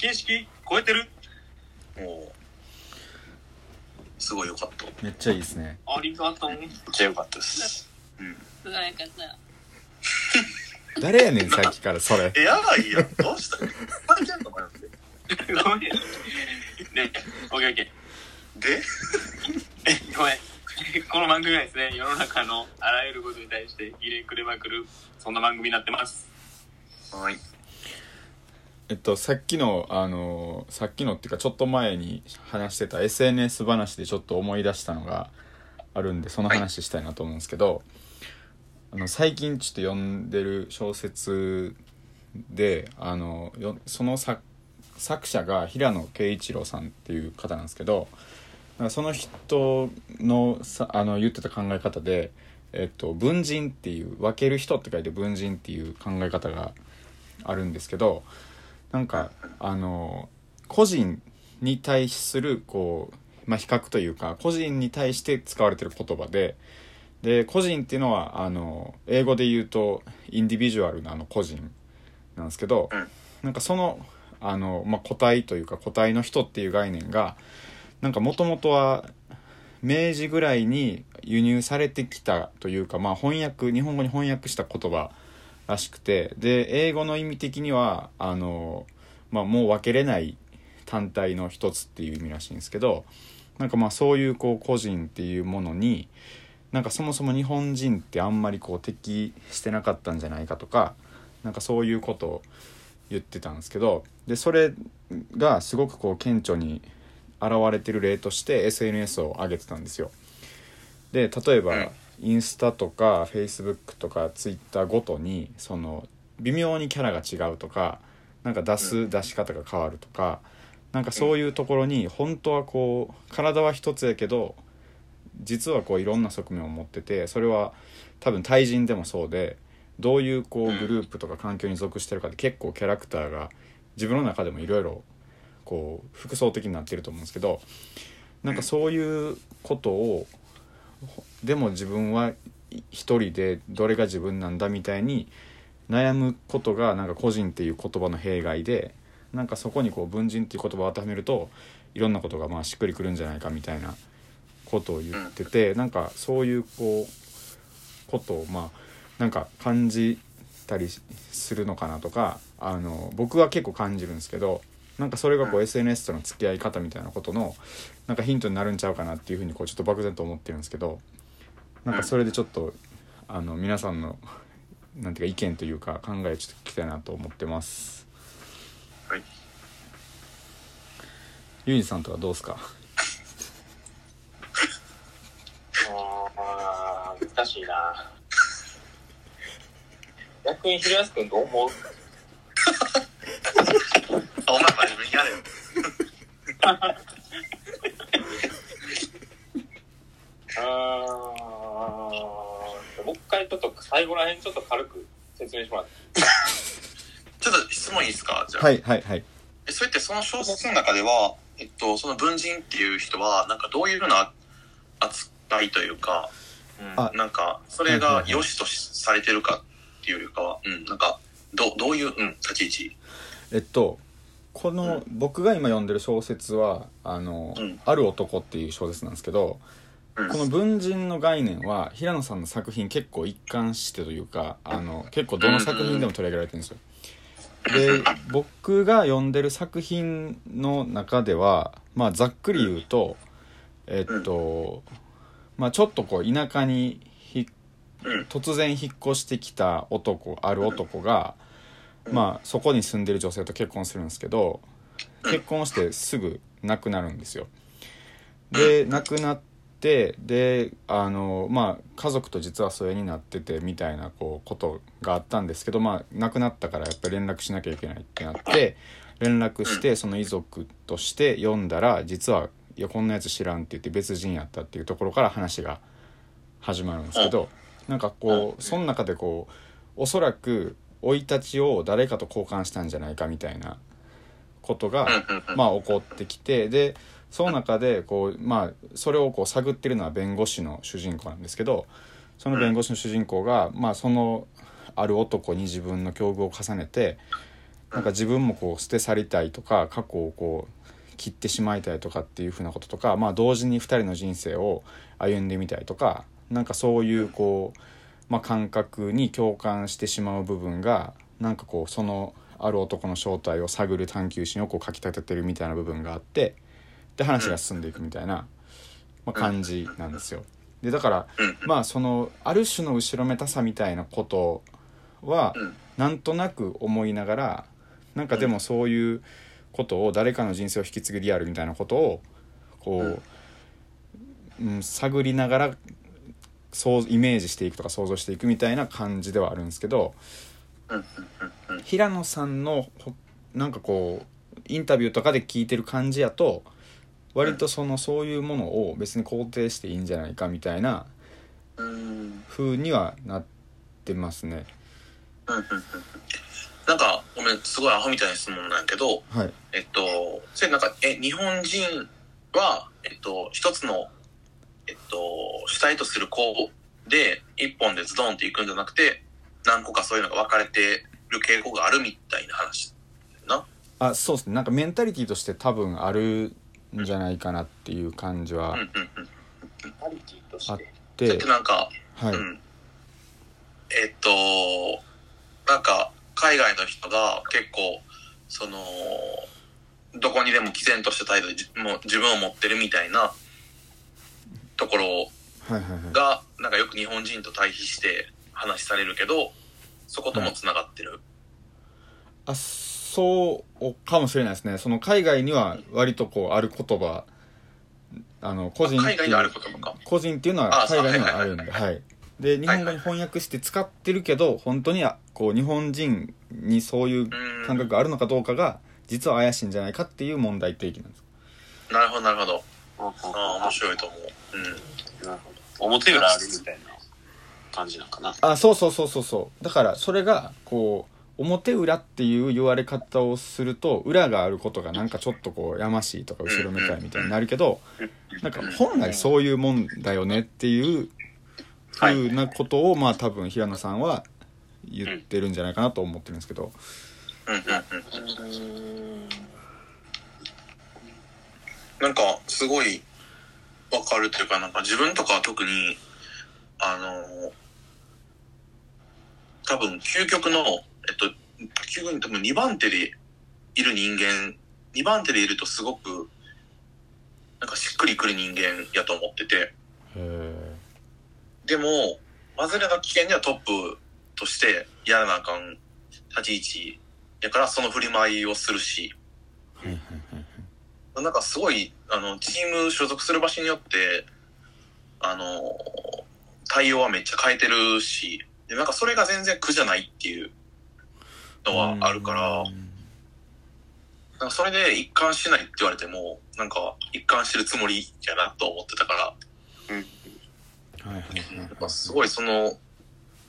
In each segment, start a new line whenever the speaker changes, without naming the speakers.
形式超えてる。
もうすごい良かった。
めっちゃいいですね。
ありがとう
めっちゃ良かったです。うん。
すごいよかった。
誰やねんさっきからそれ。
えやばいやん。どうした？
ごめんねオッケーオッケー。
で？
えごめん。この番組はですね世の中のあらゆることに対して入れくれまくるそんな番組になってます。
はい
えっとさっきのあのさっきのっていうかちょっと前に話してた SNS 話でちょっと思い出したのがあるんでその話したいなと思うんですけど、あの最近ちょっと読んでる小説であのよその作作者が平野啓一郎さんっていう方なんですけどその人のさあの言ってた考え方で、えっと、文人っていう分ける人って書いて文人っていう考え方があるんですけどなんかあの個人に対するこう、まあ、比較というか個人に対して使われてる言葉でで個人っていうのはあの英語で言うとインディビジュアルなあの個人なんですけど、
うん。
なんかそのあの、まあ、個体というか個体の人っていう概念がなんかもともとは明治ぐらいに輸入されてきたというか、まあ、翻訳日本語に翻訳した言葉らしくてで英語の意味的にはあの、まあ、もう分けれない単体の一つっていう意味らしいんですけどなんかまあそういうこう個人っていうものになんかそもそも日本人ってあんまりこう適してなかったんじゃないかとかなんかそういうことを言ってたんですけどでそれがすごくこう顕著に現れてる例として SNS を上げてたんですよ。で例えば、インスタとかフェイスブックとかツイッターごとにその微妙にキャラが違うとかなんか出す出し方が変わるとかなんかそういうところに本当はこう体は一つやけど実はこういろんな側面を持っててそれは多分対人でもそうでどういうこう
うん。
グループとか環境に属してるかで結構キャラクターが自分の中でもいろいろこう複層的になってると思うんですけどなんかそういうことをでも自分は一人でどれが自分なんだみたいに悩むことがなんか個人っていう言葉の弊害でなんかそこにこう文人っていう言葉を当てはめるといろんなことがまあしっくりくるんじゃないかみたいなことを言ってて、なんかそういうこうことをまあなんか感じたりするのかなとかあの僕は結構感じるんですけどなんかそれがこう SNS との付き合い方みたいなことのなんかヒントになるんちゃうかなっていうふうにこうちょっと漠然と思ってるんですけどなんかそれでちょっとあの皆さんのなんていうか意見というか考えちょっと聞きたいなと思ってます。
はい。
ユージさんとはどうですか？
あー難しいな。逆に平安君どう思う
あお前真面目にやれよ
あーもう一回ちょっと最後らへんちょっと軽く説明してもらって。
ちょっと質問いいですか？じゃあ、
はいはいはい。
えそれってその小説の中では、えっと、その文人っていう人はなんかどういうふうな扱いというか、うん。
あ
なんかそれが良しとしされてるかっていうよりかは、うん、なんかどどういう、うん、立ち位置？
えっとこの、僕が今読んでる小説は「あの、
うん。
ある男」っていう小説なんですけど
うん。
この文人の概念は平野さんの作品結構一貫してというかあの結構どの作品でも取り上げられてるんですよ。で僕が読んでる作品の中ではまあざっくり言うとえっとまあちょっとこう田舎に突然引っ越してきた男ある男がまあそこに住んでる女性と結婚するんですけど結婚してすぐ亡くなるんですよ。で亡くなってであのまあ家族と実は疎遠になっててみたいなこうことがあったんですけどまあ亡くなったからやっぱり連絡しなきゃいけないってなって連絡してその遺族として読んだら実はいやこんなやつ知らんって言って別人やったっていうところから話が始まるんですけどなんかこうその中でこうおそらく生い立ちを誰かと交換したんじゃないかみたいなことがまあ起こってきてでその中でこうまあそれをこう探ってるのは弁護士の主人公なんですけどその弁護士の主人公がまあそのある男に自分の境遇を重ねてなんか自分もこう捨て去りたいとか過去をこう切ってしまいたいとかっていうふうなこととか、まあ、同時に2人の人生を歩んでみたいとかなんかそういうこう、まあ、感覚に共感してしまう部分がなんかこうそのある男の正体を探る探求心をこうかきたててるみたいな部分があってで話が進んでいくみたいな、まあ、感じなんですよ。でだから
うん
まあそのある種の後ろめたさみたいなことは
うん。
なんとなく思いながらなんかでもそういうことを誰かの人生を引き継ぐリアルみたいなことをこう、うん、探りながらそうイメージしていくとか想像していくみたいな感じではあるんですけど平野さんのほなんかこうインタビューとかで聞いてる感じやと割とそのそういうものを別に肯定していいんじゃないかみたいな
うん
風にはなってますね。
うんうんうん。なんかごめんすごいアホみたいな質問なんやけど
はい、
えっとそれなんかえ日本人はえっと一つのえっと主体とする子で一本でズドンっていくんじゃなくて何個かそういうのが分かれてる傾向があるみたいな話な。
あそうですね。なんかメンタリティーとして多分あるんじゃないかなっていう感じは
うんうんうん
パリティとして。
あっ
それ
て
ってなんか
はい、
うん。えっと、なんか、海外の人が結構、その、どこにでも毅然とした態度でじもう自分を持ってるみたいなところ
はいはいはい
が、なんかよく日本人と対比して話されるけど、そことも繋がってる。
あそうかもしれないですねその海外には割とこうある言葉あの個人っていう
海外にある言葉か。
個人っていうのは海外にはあるんで
はいはい
はいで日本語に翻訳して使ってるけど本当にあこう日本人にそういう
うん。
感覚があるのかどうかが実は怪しいんじゃないかっていう問題提起なんです
なるほど、なるほど。
あ、
面白いと思う。うん。
なるほど。表裏あるみたいな感じなんかな。
あそうそうそうそうそうだからそれがこう表裏っていう言われ方をすると裏があることがなんかちょっとこうやましいとか後ろめたいみたいになるけどなんか本来そういうもんだよねっていうふうなことをまあ多分平野さんは言ってるんじゃないかなと思ってるんですけど
うんうんうん。なんか、すごい、わかるっていうか、なんか自分とかは特に、あの、多分、究極の、えっと、究極に多分2番手でいる人間、2番手でいるとすごく、なんかしっくりくる人間やと思ってて、でも、外れの危険ではトップとしてやらなあかん立ち位置やからその振り回いをするし、なんかすごい、あの、チーム所属する場所によって、あの、対応はめっちゃ変えてるし、で、なんかそれが全然苦じゃないっていうのはあるから、
うん
なんかそれで一貫しないって言われても、なんか一貫してるつもりやなと思ってたから、
はいはい
すごいその、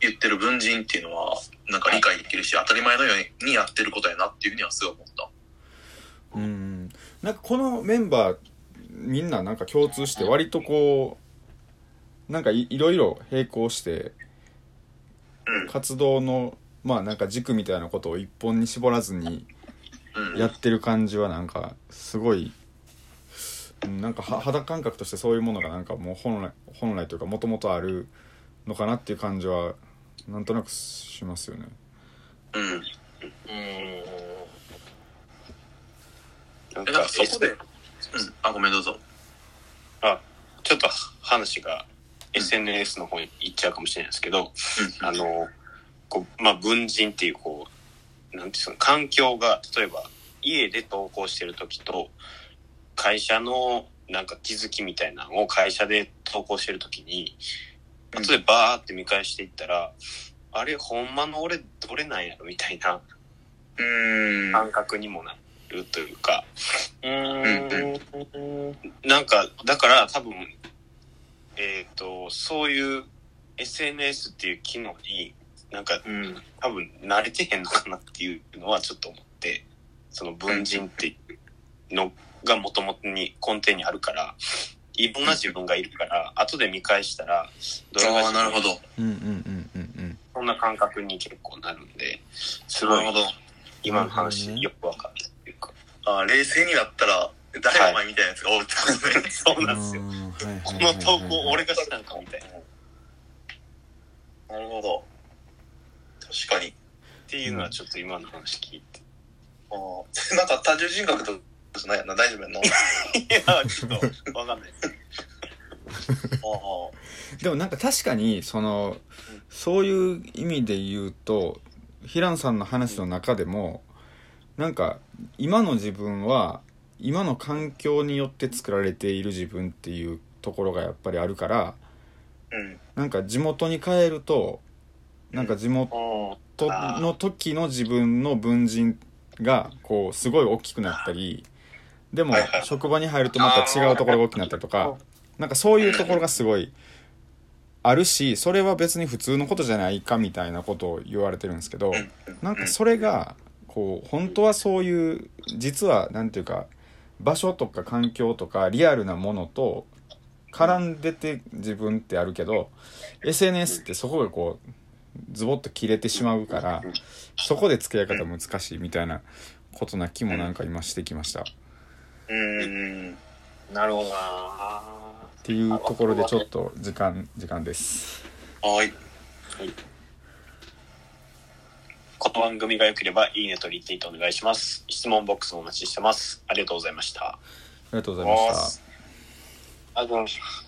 言ってる文人っていうのは、なんか理解できるし、当たり前のようにやってることやなっていうふうにはすごい思った。
うんなんかこのメンバーみんななんか共通して割とこうなんかいいろいろ並行して
うん
活動のまあなんか軸みたいなことを一本に絞らずに
うん。
やってる感じはなんかすごいうんなんかは肌感覚としてそういうものがなんかもう本来本来というかもともとあるのかなっていう感じはなんとなくしますよね。
うん。
うん。なんか
かそこで、うん。あ、ごめんどうぞ。
あ、ちょっと話が SNS の方に行っちゃうかもしれないですけど、
うん。
あの、こう、まあ、文人っていう、こう、なんていうの、環境が、例えば、家で投稿してる時と、会社の、なんか気づきみたいなのを会社で投稿してる時に、後でバーって見返していったら、あれ、ほんまの俺、どれなんやろみたいな。感覚にもなるというか、うーん、なんか、だから多分、えっ、と、そういう SNS っていう機能に、なんか、
うん。
多分慣れてへんのかなっていうのはちょっと思って、その文人っていうのがもともとに根底にあるから、いろんな自分がいるから、後で見返したら、どれが
ああ、
自分
なるほど。
うんうんうんうんうん
そんな感覚に結構なるんで、すごい
なるほど。
今の話よくわかる。
あ冷静になったら、誰お前みたいなやつがおるってことね。
そうなんですよ。この投稿俺がしたんかみたいな。っ
なるほど。確かに。
ていうのはちょっと今の話聞いて。
あーなんか多重人格とじゃない？やんな。大丈夫やんな。あ
いや、ちょっとわかんない。で
もなんか確かにそのそういう意味で言うと平野さんの話の中でもなんか今の自分は今の環境によって作られている自分っていうところがやっぱりあるから
うん。
なんか地元に帰るとなんか地元の時の自分の分人がこうすごい大きくなったりでも職場に入るとまた違うところが大きくなったりとかなんかそういうところがすごいあるしそれは別に普通のことじゃないかみたいなことを言われてるんですけど
うん。
なんかそれがこう本当はそういう実はなんていうか場所とか環境とかリアルなものと絡んでて自分ってあるけど SNS ってそこがこうズボッと切れてしまうからそこで付き合い方難しいみたいなことな気もなんか今してきましたっ
うん。
なるほどな
ていうところでちょっと時間時間です
はい。
この番組が良ければいいねとリツイートお願いします。質問ボックスもお待ちしてます。ありがとうございました。
ありがとうございました
ありがとうございました。